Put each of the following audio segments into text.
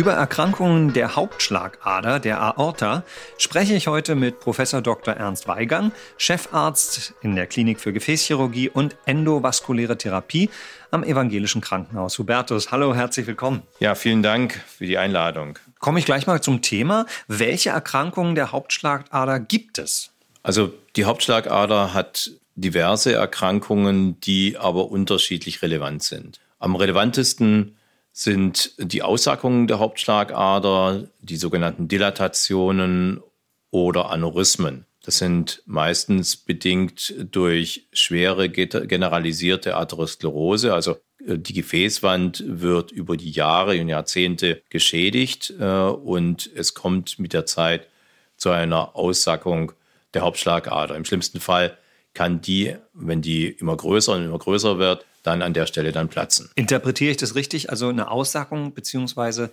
Über Erkrankungen der Hauptschlagader, der Aorta, spreche ich heute mit Professor Dr. Ernst Weigand, Chefarzt in der Klinik für Gefäßchirurgie und endovaskuläre Therapie am Evangelischen Krankenhaus Hubertus. Hallo, herzlich willkommen. Ja, vielen Dank für die Einladung. Komme ich gleich mal zum Thema. Welche Erkrankungen der Hauptschlagader gibt es? Also die Hauptschlagader hat diverse Erkrankungen, die aber unterschiedlich relevant sind. Am relevantesten sind die Aussackungen der Hauptschlagader, die sogenannten Dilatationen oder Aneurysmen. Das sind meistens bedingt durch schwere generalisierte Atherosklerose, also äh, die Gefäßwand wird über die Jahre und Jahrzehnte geschädigt äh, und es kommt mit der Zeit zu einer Aussackung der Hauptschlagader. Im schlimmsten Fall kann die, wenn die immer größer und immer größer wird, dann an der Stelle dann platzen. Interpretiere ich das richtig? Also eine Aussackung beziehungsweise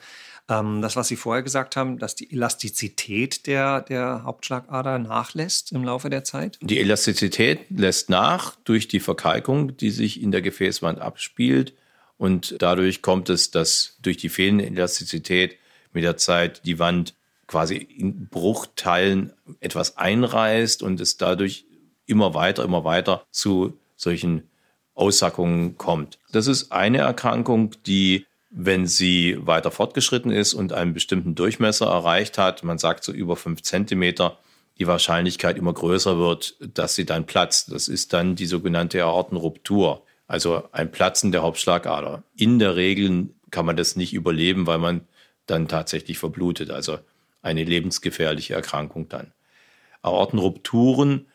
ähm, das, was Sie vorher gesagt haben, dass die Elastizität der, der Hauptschlagader nachlässt im Laufe der Zeit? Die Elastizität lässt nach durch die Verkalkung, die sich in der Gefäßwand abspielt. Und dadurch kommt es, dass durch die fehlende Elastizität mit der Zeit die Wand quasi in Bruchteilen etwas einreißt und es dadurch immer weiter, immer weiter zu solchen Aussackungen kommt. Das ist eine Erkrankung, die, wenn sie weiter fortgeschritten ist und einen bestimmten Durchmesser erreicht hat, man sagt so über fünf Zentimeter, die Wahrscheinlichkeit immer größer wird, dass sie dann platzt. Das ist dann die sogenannte Aortenruptur, also ein Platzen der Hauptschlagader. In der Regel kann man das nicht überleben, weil man dann tatsächlich verblutet, also eine lebensgefährliche Erkrankung dann. Aortenrupturen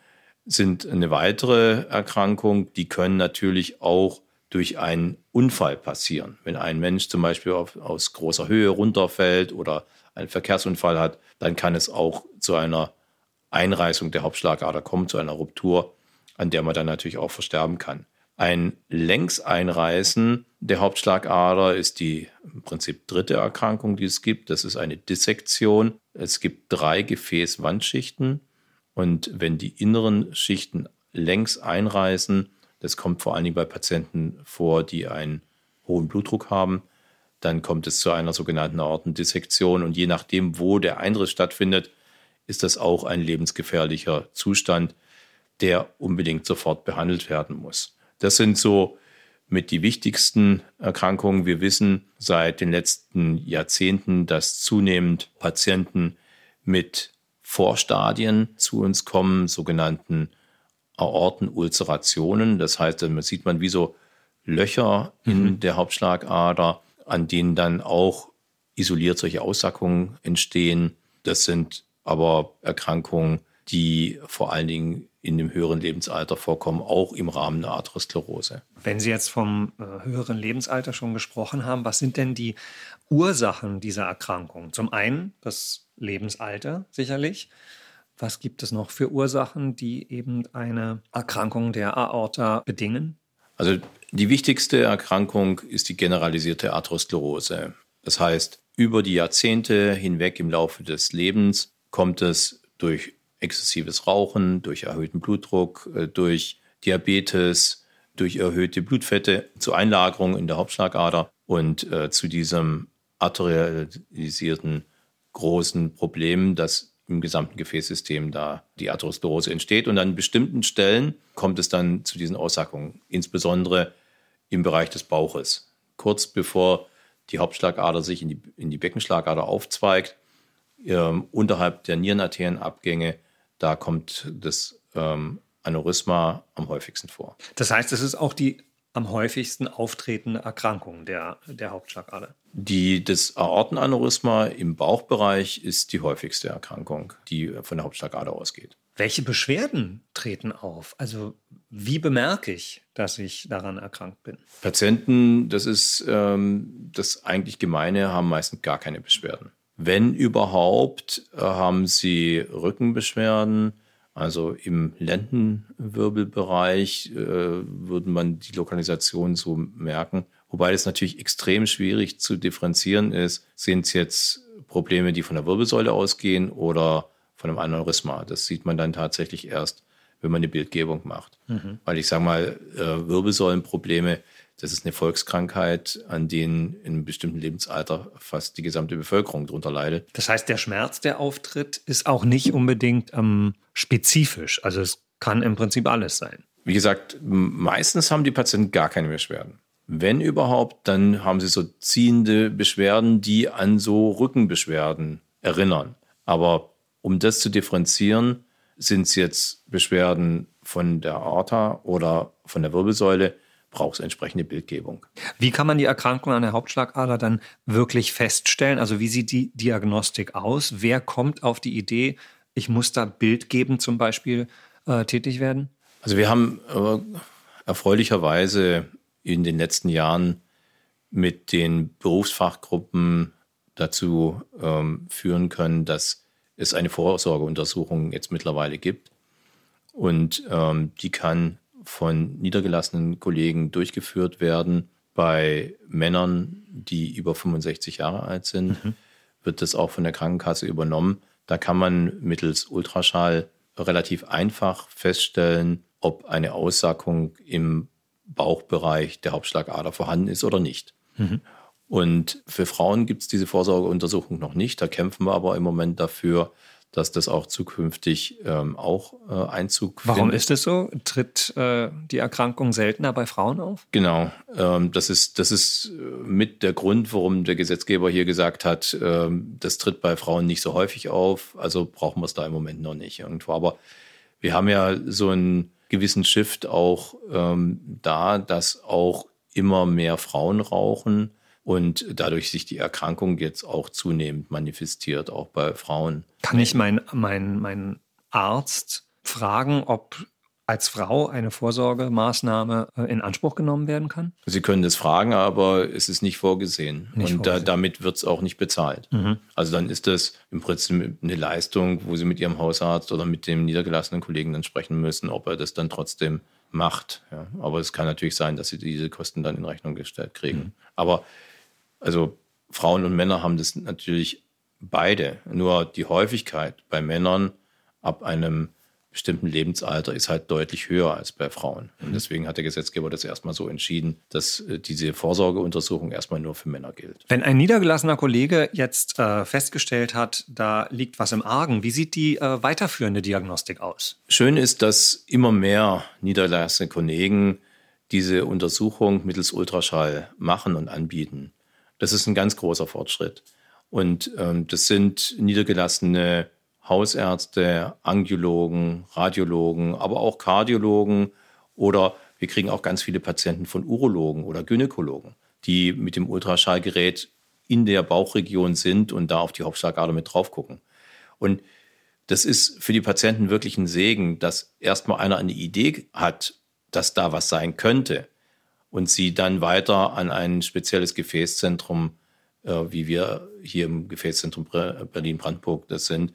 sind eine weitere Erkrankung. Die können natürlich auch durch einen Unfall passieren. Wenn ein Mensch zum Beispiel auf, aus großer Höhe runterfällt oder einen Verkehrsunfall hat, dann kann es auch zu einer Einreißung der Hauptschlagader kommen, zu einer Ruptur, an der man dann natürlich auch versterben kann. Ein Längseinreißen der Hauptschlagader ist die im Prinzip dritte Erkrankung, die es gibt. Das ist eine Dissektion. Es gibt drei Gefäßwandschichten und wenn die inneren Schichten längs einreißen, das kommt vor allen Dingen bei Patienten vor, die einen hohen Blutdruck haben, dann kommt es zu einer sogenannten Aortendissektion. Und je nachdem, wo der Einriss stattfindet, ist das auch ein lebensgefährlicher Zustand, der unbedingt sofort behandelt werden muss. Das sind so mit die wichtigsten Erkrankungen. Wir wissen seit den letzten Jahrzehnten, dass zunehmend Patienten mit Vorstadien zu uns kommen, sogenannten Aortenulcerationen. Das heißt, da sieht man wie so Löcher in mhm. der Hauptschlagader, an denen dann auch isoliert solche Aussackungen entstehen. Das sind aber Erkrankungen, die vor allen Dingen in dem höheren Lebensalter vorkommen, auch im Rahmen der Atherosklerose. Wenn Sie jetzt vom äh, höheren Lebensalter schon gesprochen haben, was sind denn die Ursachen dieser Erkrankung? Zum einen das Lebensalter sicherlich. Was gibt es noch für Ursachen, die eben eine Erkrankung der Aorta bedingen? Also die wichtigste Erkrankung ist die generalisierte Atherosklerose. Das heißt, über die Jahrzehnte hinweg im Laufe des Lebens kommt es durch exzessives Rauchen, durch erhöhten Blutdruck, äh, durch Diabetes, durch erhöhte Blutfette zu Einlagerungen in der Hauptschlagader und äh, zu diesem arterialisierten großen Problem, dass im gesamten Gefäßsystem da die Atherosklerose entsteht. Und an bestimmten Stellen kommt es dann zu diesen Aussackungen, insbesondere im Bereich des Bauches. Kurz bevor die Hauptschlagader sich in die, in die Beckenschlagader aufzweigt, ähm, unterhalb der Nierenarterienabgänge, da kommt das ähm, Aneurysma am häufigsten vor. Das heißt, es ist auch die am häufigsten auftretende Erkrankung der, der Hauptschlagader? Die, das Aortenaneurysma im Bauchbereich ist die häufigste Erkrankung, die von der Hauptschlagader ausgeht. Welche Beschwerden treten auf? Also wie bemerke ich, dass ich daran erkrankt bin? Patienten, das ist ähm, das eigentlich Gemeine, haben meistens gar keine Beschwerden. Wenn überhaupt, äh, haben sie Rückenbeschwerden. Also im Lendenwirbelbereich äh, würde man die Lokalisation so merken. Wobei es natürlich extrem schwierig zu differenzieren ist. Sind es jetzt Probleme, die von der Wirbelsäule ausgehen oder von einem Aneurysma? Das sieht man dann tatsächlich erst, wenn man eine Bildgebung macht. Mhm. Weil ich sage mal, äh, Wirbelsäulenprobleme das ist eine Volkskrankheit, an denen in einem bestimmten Lebensalter fast die gesamte Bevölkerung darunter leidet. Das heißt, der Schmerz, der auftritt, ist auch nicht unbedingt ähm, spezifisch. Also es kann im Prinzip alles sein. Wie gesagt, meistens haben die Patienten gar keine Beschwerden. Wenn überhaupt, dann haben sie so ziehende Beschwerden, die an so Rückenbeschwerden erinnern. Aber um das zu differenzieren, sind es jetzt Beschwerden von der Aorta oder von der Wirbelsäule, braucht es entsprechende Bildgebung. Wie kann man die Erkrankung an der Hauptschlagader dann wirklich feststellen? Also wie sieht die Diagnostik aus? Wer kommt auf die Idee, ich muss da bildgebend zum Beispiel äh, tätig werden? Also wir haben äh, erfreulicherweise in den letzten Jahren mit den Berufsfachgruppen dazu ähm, führen können, dass es eine Vorsorgeuntersuchung jetzt mittlerweile gibt. Und ähm, die kann von niedergelassenen Kollegen durchgeführt werden. Bei Männern, die über 65 Jahre alt sind, mhm. wird das auch von der Krankenkasse übernommen. Da kann man mittels Ultraschall relativ einfach feststellen, ob eine Aussackung im Bauchbereich der Hauptschlagader vorhanden ist oder nicht. Mhm. Und für Frauen gibt es diese Vorsorgeuntersuchung noch nicht. Da kämpfen wir aber im Moment dafür, dass das auch zukünftig ähm, auch äh, Einzug findet. Warum ist es so? Tritt äh, die Erkrankung seltener bei Frauen auf? Genau, ähm, das ist das ist äh, mit der Grund, warum der Gesetzgeber hier gesagt hat, ähm, das tritt bei Frauen nicht so häufig auf. Also brauchen wir es da im Moment noch nicht irgendwo. Aber wir haben ja so einen gewissen Shift auch ähm, da, dass auch immer mehr Frauen rauchen und dadurch sich die Erkrankung jetzt auch zunehmend manifestiert, auch bei Frauen. Kann ich meinen mein, mein Arzt fragen, ob als Frau eine Vorsorgemaßnahme äh, in Anspruch genommen werden kann? Sie können das fragen, aber es ist nicht vorgesehen. Nicht und vorgesehen. Da, damit wird es auch nicht bezahlt. Mhm. Also dann ist das im Prinzip eine Leistung, wo Sie mit Ihrem Hausarzt oder mit dem niedergelassenen Kollegen dann sprechen müssen, ob er das dann trotzdem macht. Ja. Aber es kann natürlich sein, dass Sie diese Kosten dann in Rechnung gestellt kriegen. Mhm. Aber also Frauen und Männer haben das natürlich beide. Nur die Häufigkeit bei Männern ab einem bestimmten Lebensalter ist halt deutlich höher als bei Frauen. Und mhm. deswegen hat der Gesetzgeber das erstmal so entschieden, dass äh, diese Vorsorgeuntersuchung erstmal nur für Männer gilt. Wenn ein niedergelassener Kollege jetzt äh, festgestellt hat, da liegt was im Argen, wie sieht die äh, weiterführende Diagnostik aus? Schön ist, dass immer mehr niedergelassene Kollegen diese Untersuchung mittels Ultraschall machen und anbieten. Das ist ein ganz großer Fortschritt. Und ähm, das sind niedergelassene Hausärzte, Angiologen, Radiologen, aber auch Kardiologen oder wir kriegen auch ganz viele Patienten von Urologen oder Gynäkologen, die mit dem Ultraschallgerät in der Bauchregion sind und da auf die Hauptschlagader mit drauf gucken. Und das ist für die Patienten wirklich ein Segen, dass erstmal einer eine Idee hat, dass da was sein könnte und sie dann weiter an ein spezielles Gefäßzentrum, äh, wie wir hier im Gefäßzentrum Berlin-Brandenburg das sind,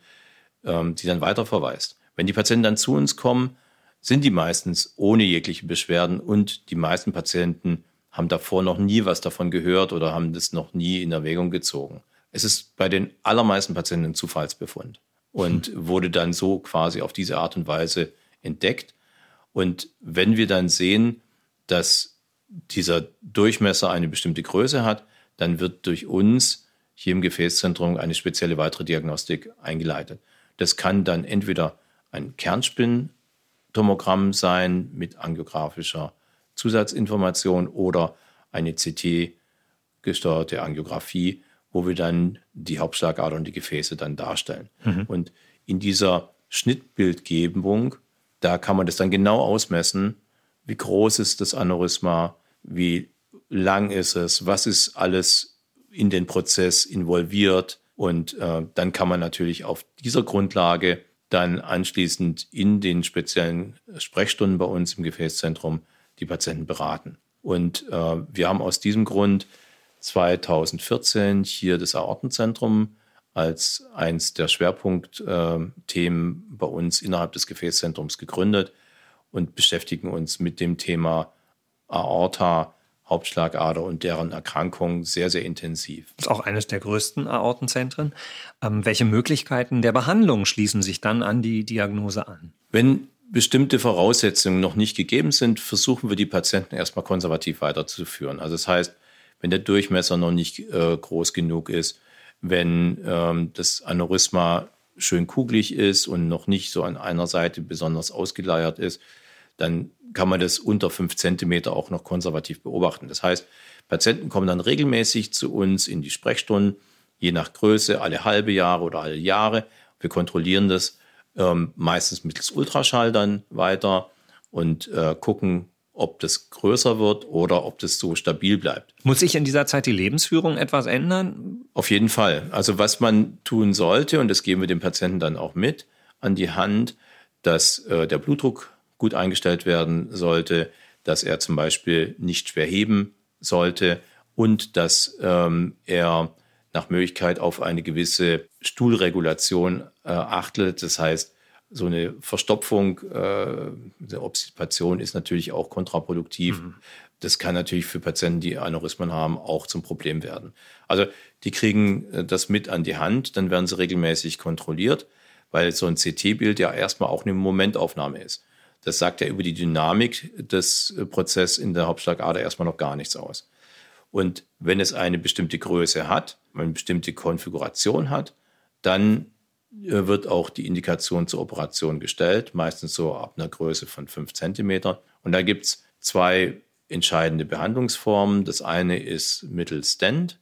ähm, die dann weiter verweist. Wenn die Patienten dann zu uns kommen, sind die meistens ohne jegliche Beschwerden und die meisten Patienten haben davor noch nie was davon gehört oder haben das noch nie in Erwägung gezogen. Es ist bei den allermeisten Patienten ein Zufallsbefund und hm. wurde dann so quasi auf diese Art und Weise entdeckt. Und wenn wir dann sehen, dass dieser Durchmesser eine bestimmte Größe hat, dann wird durch uns hier im Gefäßzentrum eine spezielle weitere Diagnostik eingeleitet. Das kann dann entweder ein Kernspintomogramm sein mit angiografischer Zusatzinformation oder eine CT-gesteuerte Angiografie, wo wir dann die Hauptschlagader und die Gefäße dann darstellen. Mhm. Und in dieser Schnittbildgebung, da kann man das dann genau ausmessen, wie groß ist das Aneurysma, wie lang ist es, was ist alles in den Prozess involviert. Und äh, dann kann man natürlich auf dieser Grundlage dann anschließend in den speziellen Sprechstunden bei uns im Gefäßzentrum die Patienten beraten. Und äh, wir haben aus diesem Grund 2014 hier das Aortenzentrum als eins der Schwerpunktthemen bei uns innerhalb des Gefäßzentrums gegründet und beschäftigen uns mit dem Thema Aorta, Hauptschlagader und deren Erkrankung sehr, sehr intensiv. Das ist auch eines der größten Aortenzentren. Ähm, welche Möglichkeiten der Behandlung schließen sich dann an die Diagnose an? Wenn bestimmte Voraussetzungen noch nicht gegeben sind, versuchen wir die Patienten erstmal konservativ weiterzuführen. Also das heißt, wenn der Durchmesser noch nicht äh, groß genug ist, wenn ähm, das Aneurysma schön kugelig ist und noch nicht so an einer Seite besonders ausgeleiert ist, dann kann man das unter fünf Zentimeter auch noch konservativ beobachten. Das heißt, Patienten kommen dann regelmäßig zu uns in die Sprechstunden, je nach Größe, alle halbe Jahre oder alle Jahre. Wir kontrollieren das ähm, meistens mittels Ultraschall dann weiter und äh, gucken, ob das größer wird oder ob das so stabil bleibt. Muss sich in dieser Zeit die Lebensführung etwas ändern? Auf jeden Fall. Also was man tun sollte, und das geben wir dem Patienten dann auch mit an die Hand, dass äh, der Blutdruck gut eingestellt werden sollte, dass er zum Beispiel nicht schwer heben sollte und dass ähm, er nach Möglichkeit auf eine gewisse Stuhlregulation äh, achtet. Das heißt, so eine Verstopfung, äh, eine Obstipation ist natürlich auch kontraproduktiv. Mhm. Das kann natürlich für Patienten, die Aneurysmen haben, auch zum Problem werden. Also die kriegen äh, das mit an die Hand, dann werden sie regelmäßig kontrolliert, weil so ein CT-Bild ja erstmal auch eine Momentaufnahme ist. Das sagt ja über die Dynamik des äh, Prozesses in der Hauptschlagader erstmal noch gar nichts aus. Und wenn es eine bestimmte Größe hat, eine bestimmte Konfiguration hat, dann äh, wird auch die Indikation zur Operation gestellt, meistens so ab einer Größe von 5 cm. Und da gibt es zwei entscheidende Behandlungsformen. Das eine ist mittels Stent,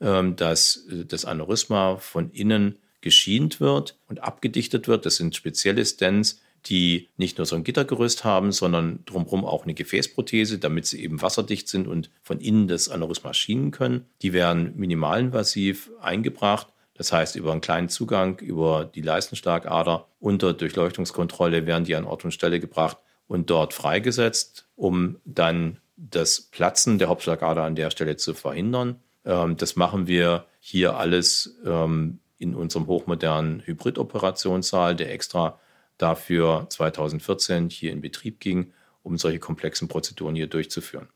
ähm, dass äh, das Aneurysma von innen geschient wird und abgedichtet wird. Das sind spezielle Stents, die nicht nur so ein Gittergerüst haben, sondern drumherum auch eine Gefäßprothese, damit sie eben wasserdicht sind und von innen das Aneurysma schienen können. Die werden minimalinvasiv eingebracht. Das heißt, über einen kleinen Zugang, über die Leistenschlagader unter Durchleuchtungskontrolle werden die an Ort und Stelle gebracht und dort freigesetzt, um dann das Platzen der Hauptschlagader an der Stelle zu verhindern. Ähm, das machen wir hier alles ähm, in unserem hochmodernen Hybridoperationssaal, der extra dafür 2014 hier in Betrieb ging, um solche komplexen Prozeduren hier durchzuführen.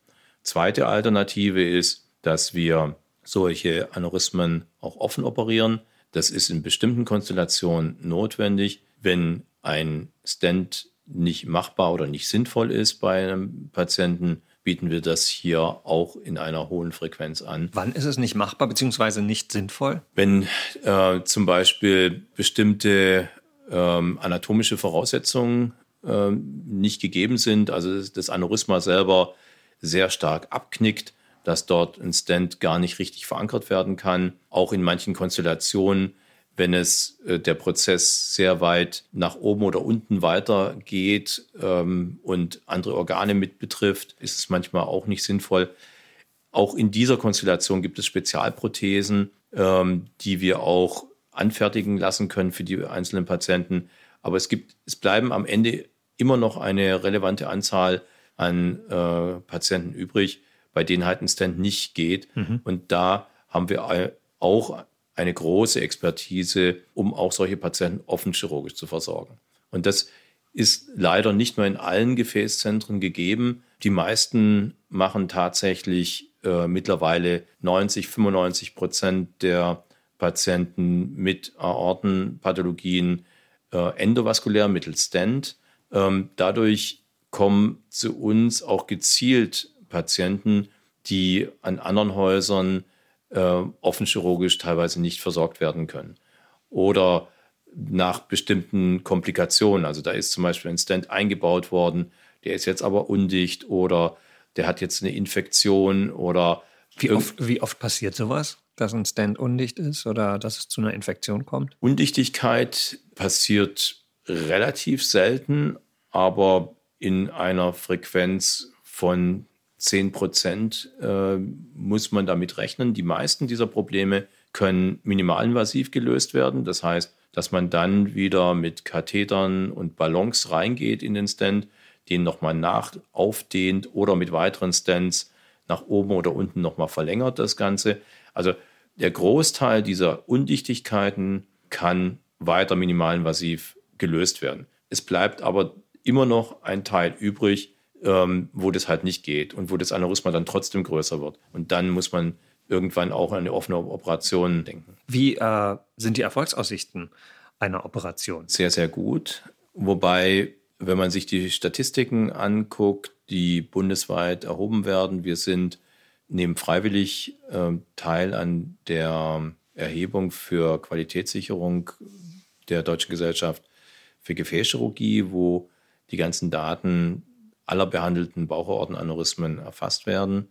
Zweite Alternative ist, dass wir solche Aneurysmen auch offen operieren. Das ist in bestimmten Konstellationen notwendig, wenn ein Stent nicht machbar oder nicht sinnvoll ist bei einem Patienten, bieten wir das hier auch in einer hohen Frequenz an. Wann ist es nicht machbar bzw. nicht sinnvoll? Wenn äh, zum Beispiel bestimmte ähm, anatomische Voraussetzungen ähm, nicht gegeben sind, also das Aneurysma selber sehr stark abknickt, dass dort ein Stent gar nicht richtig verankert werden kann. Auch in manchen Konstellationen, wenn es äh, der Prozess sehr weit nach oben oder unten weitergeht ähm, und andere Organe mit betrifft, ist es manchmal auch nicht sinnvoll. Auch in dieser Konstellation gibt es Spezialprothesen, ähm, die wir auch anfertigen lassen können für die einzelnen Patienten. Aber es gibt, es bleiben am Ende immer noch eine relevante Anzahl an äh, Patienten übrig, bei denen halt ein Stand nicht geht. Mhm. Und da haben wir auch eine große Expertise, um auch solche Patienten offen chirurgisch zu versorgen. Und das ist leider nicht nur in allen Gefäßzentren gegeben. Die meisten machen tatsächlich äh, mittlerweile 90, 95 Prozent der Patienten mit Aortenpathologien äh, endovaskulär mittels Stent. Ähm, dadurch kommen zu uns auch gezielt Patienten, die an anderen Häusern äh, offenchirurgisch teilweise nicht versorgt werden können. Oder nach bestimmten Komplikationen. Also da ist zum Beispiel ein Stent eingebaut worden, der ist jetzt aber undicht oder der hat jetzt eine Infektion oder. Wie oft, wie oft passiert sowas? Dass ein Stand undicht ist oder dass es zu einer Infektion kommt? Undichtigkeit passiert relativ selten, aber in einer Frequenz von 10 Prozent äh, muss man damit rechnen. Die meisten dieser Probleme können minimalinvasiv gelöst werden. Das heißt, dass man dann wieder mit Kathetern und Ballons reingeht in den Stand, den nochmal nach aufdehnt oder mit weiteren Stents nach oben oder unten nochmal verlängert das Ganze. Also der Großteil dieser Undichtigkeiten kann weiter minimalinvasiv gelöst werden. Es bleibt aber immer noch ein Teil übrig, ähm, wo das halt nicht geht und wo das Aneurysma dann trotzdem größer wird. Und dann muss man irgendwann auch an eine offene Operation denken. Wie äh, sind die Erfolgsaussichten einer Operation? Sehr, sehr gut. Wobei, wenn man sich die Statistiken anguckt, die bundesweit erhoben werden, wir sind nehmen freiwillig äh, teil an der Erhebung für Qualitätssicherung der Deutschen Gesellschaft für Gefäßchirurgie, wo die ganzen Daten aller behandelten Bauchortenaneurysmen erfasst werden.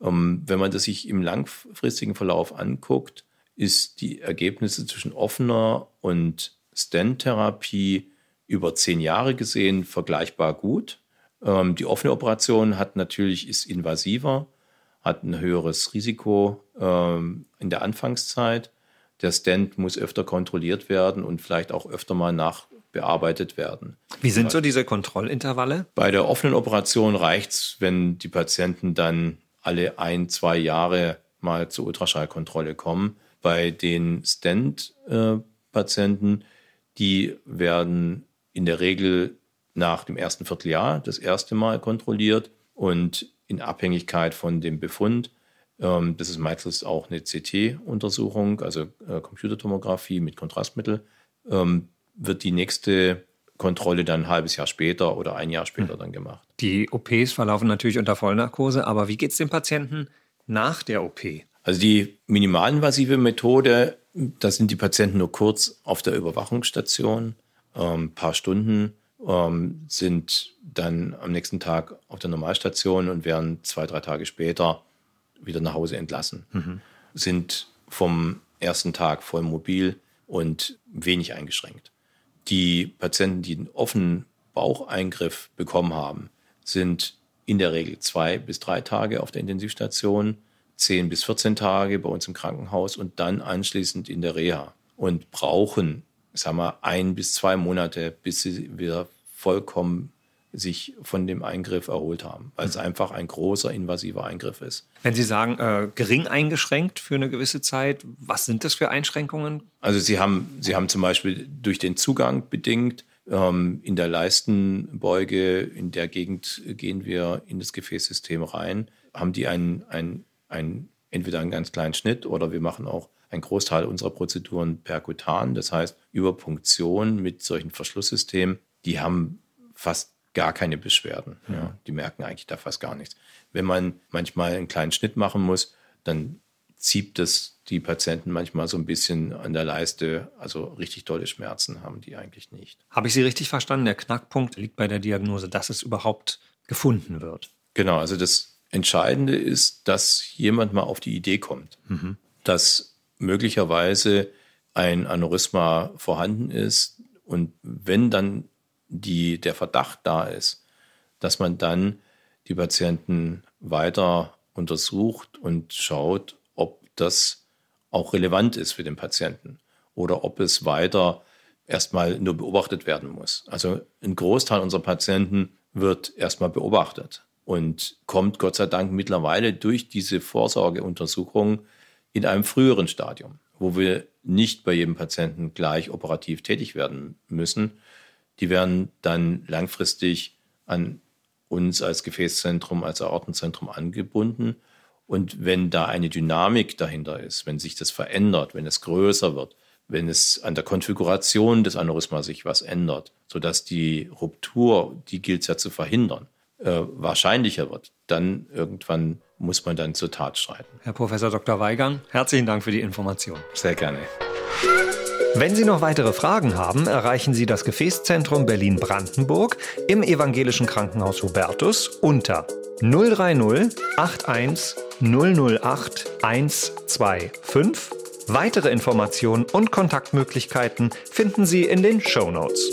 Ähm, wenn man das sich im langfristigen Verlauf anguckt, ist die Ergebnisse zwischen offener und Stent-Therapie über zehn Jahre gesehen vergleichbar gut. Ähm, die offene Operation hat natürlich ist invasiver, hat ein höheres Risiko ähm, in der Anfangszeit. Der Stent muss öfter kontrolliert werden und vielleicht auch öfter mal nachbearbeitet werden. Wie sind so diese Kontrollintervalle? Bei der offenen Operation reicht es, wenn die Patienten dann alle ein, zwei Jahre mal zur Ultraschallkontrolle kommen. Bei den Stent-Patienten, die werden in der Regel nach dem ersten Vierteljahr das erste Mal kontrolliert und in Abhängigkeit von dem Befund. Ähm, das ist meistens auch eine CT-Untersuchung, also äh, Computertomographie mit Kontrastmittel. Ähm, wird die nächste Kontrolle dann ein halbes Jahr später oder ein Jahr später hm. dann gemacht. Die OPs verlaufen natürlich unter Vollnarkose, aber wie geht es dem Patienten nach der OP? Also die minimalinvasive Methode, da sind die Patienten nur kurz auf der Überwachungsstation, ein ähm, paar Stunden ähm, sind dann am nächsten Tag auf der Normalstation und werden zwei, drei Tage später wieder nach Hause entlassen. Mhm. Sind vom ersten Tag voll mobil und wenig eingeschränkt. Die Patienten, die einen offenen Baucheingriff bekommen haben, sind in der Regel zwei bis drei Tage auf der Intensivstation, zehn bis 14 Tage bei uns im Krankenhaus und dann anschließend in der Reha und brauchen, sagen wir, ein bis zwei Monate, bis sie wieder vollkommen sich von dem Eingriff erholt haben, weil es einfach ein großer invasiver Eingriff ist. Wenn Sie sagen, äh, gering eingeschränkt für eine gewisse Zeit, was sind das für Einschränkungen? Also Sie haben, Sie haben zum Beispiel durch den Zugang bedingt, ähm, in der Leistenbeuge, in der Gegend gehen wir in das Gefäßsystem rein, haben die einen, einen, einen, entweder einen ganz kleinen Schnitt oder wir machen auch einen Großteil unserer Prozeduren perkutan, das heißt über Punktion mit solchen Verschlusssystemen die haben fast gar keine Beschwerden. Ja. ja. Die merken eigentlich da fast gar nichts. Wenn man manchmal einen kleinen Schnitt machen muss, dann zieht das die Patienten manchmal so ein bisschen an der Leiste. Also richtig tolle Schmerzen haben die eigentlich nicht. Habe ich Sie richtig verstanden? Der Knackpunkt liegt bei der Diagnose, dass es überhaupt gefunden wird. Genau, also das Entscheidende ist, dass jemand mal auf die Idee kommt, mhm. dass möglicherweise ein Aneurysma vorhanden ist. Und wenn dann die, der Verdacht da ist, dass man dann die Patienten weiter untersucht und schaut, ob das auch relevant ist für den Patienten oder ob es weiter erstmal nur beobachtet werden muss. Also ein Großteil unserer Patienten wird erstmal beobachtet und kommt Gott sei Dank mittlerweile durch diese Vorsorgeuntersuchung in einem früheren Stadium, wo wir nicht bei jedem Patienten gleich operativ tätig werden müssen, die werden dann langfristig an uns als Gefäßzentrum, als Aortenzentrum angebunden. Und wenn da eine Dynamik dahinter ist, wenn sich das verändert, wenn es größer wird, wenn es an der Konfiguration des Aneurysma sich was ändert, sodass die Ruptur, die gilt es ja zu verhindern, äh, wahrscheinlicher wird, dann irgendwann muss man dann zur Tat schreiten. Herr Professor Dr. Weigang, herzlichen Dank für die Information. Sehr gerne. Wenn Sie noch weitere Fragen haben, erreichen Sie das Gefäßzentrum Berlin-Brandenburg im Evangelischen Krankenhaus Hubertus unter 030 81 008 125. Weitere Informationen und Kontaktmöglichkeiten finden Sie in den Show Notes.